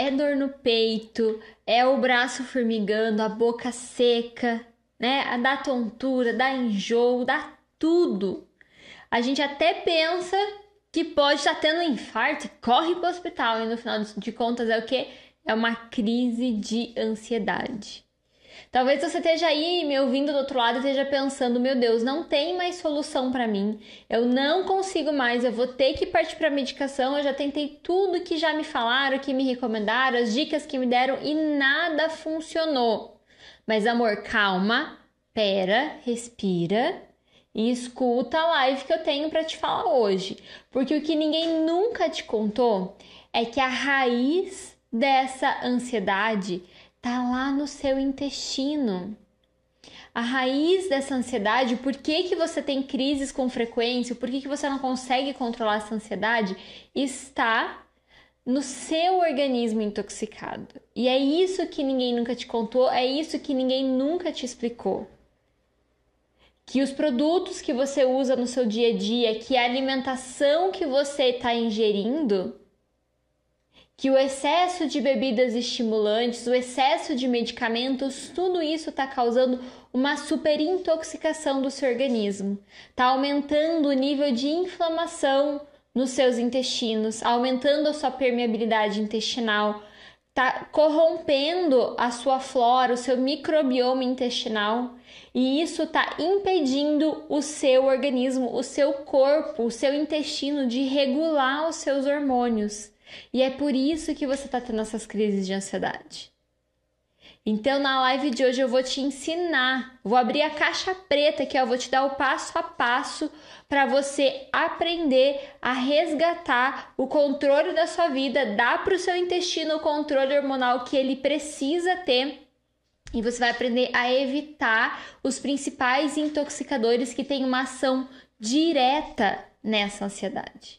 é dor no peito, é o braço formigando, a boca seca, né? Dá tontura, dá enjoo, dá tudo. A gente até pensa que pode estar tendo um infarto, corre para o hospital e no final de contas é o que? É uma crise de ansiedade. Talvez você esteja aí me ouvindo do outro lado e esteja pensando: meu Deus, não tem mais solução para mim, eu não consigo mais, eu vou ter que partir para medicação. Eu já tentei tudo que já me falaram, que me recomendaram, as dicas que me deram e nada funcionou. Mas amor, calma, pera, respira e escuta a live que eu tenho para te falar hoje, porque o que ninguém nunca te contou é que a raiz dessa ansiedade tá lá no seu intestino. A raiz dessa ansiedade, por que, que você tem crises com frequência, por que, que você não consegue controlar essa ansiedade, está no seu organismo intoxicado. E é isso que ninguém nunca te contou, é isso que ninguém nunca te explicou. Que os produtos que você usa no seu dia a dia, que a alimentação que você está ingerindo, que o excesso de bebidas estimulantes, o excesso de medicamentos, tudo isso está causando uma superintoxicação do seu organismo, está aumentando o nível de inflamação nos seus intestinos, aumentando a sua permeabilidade intestinal, está corrompendo a sua flora, o seu microbioma intestinal, e isso está impedindo o seu organismo, o seu corpo, o seu intestino de regular os seus hormônios. E é por isso que você está tendo essas crises de ansiedade. Então, na live de hoje eu vou te ensinar, vou abrir a caixa preta que eu vou te dar o passo a passo para você aprender a resgatar o controle da sua vida, dar para o seu intestino o controle hormonal que ele precisa ter. E você vai aprender a evitar os principais intoxicadores que têm uma ação direta nessa ansiedade.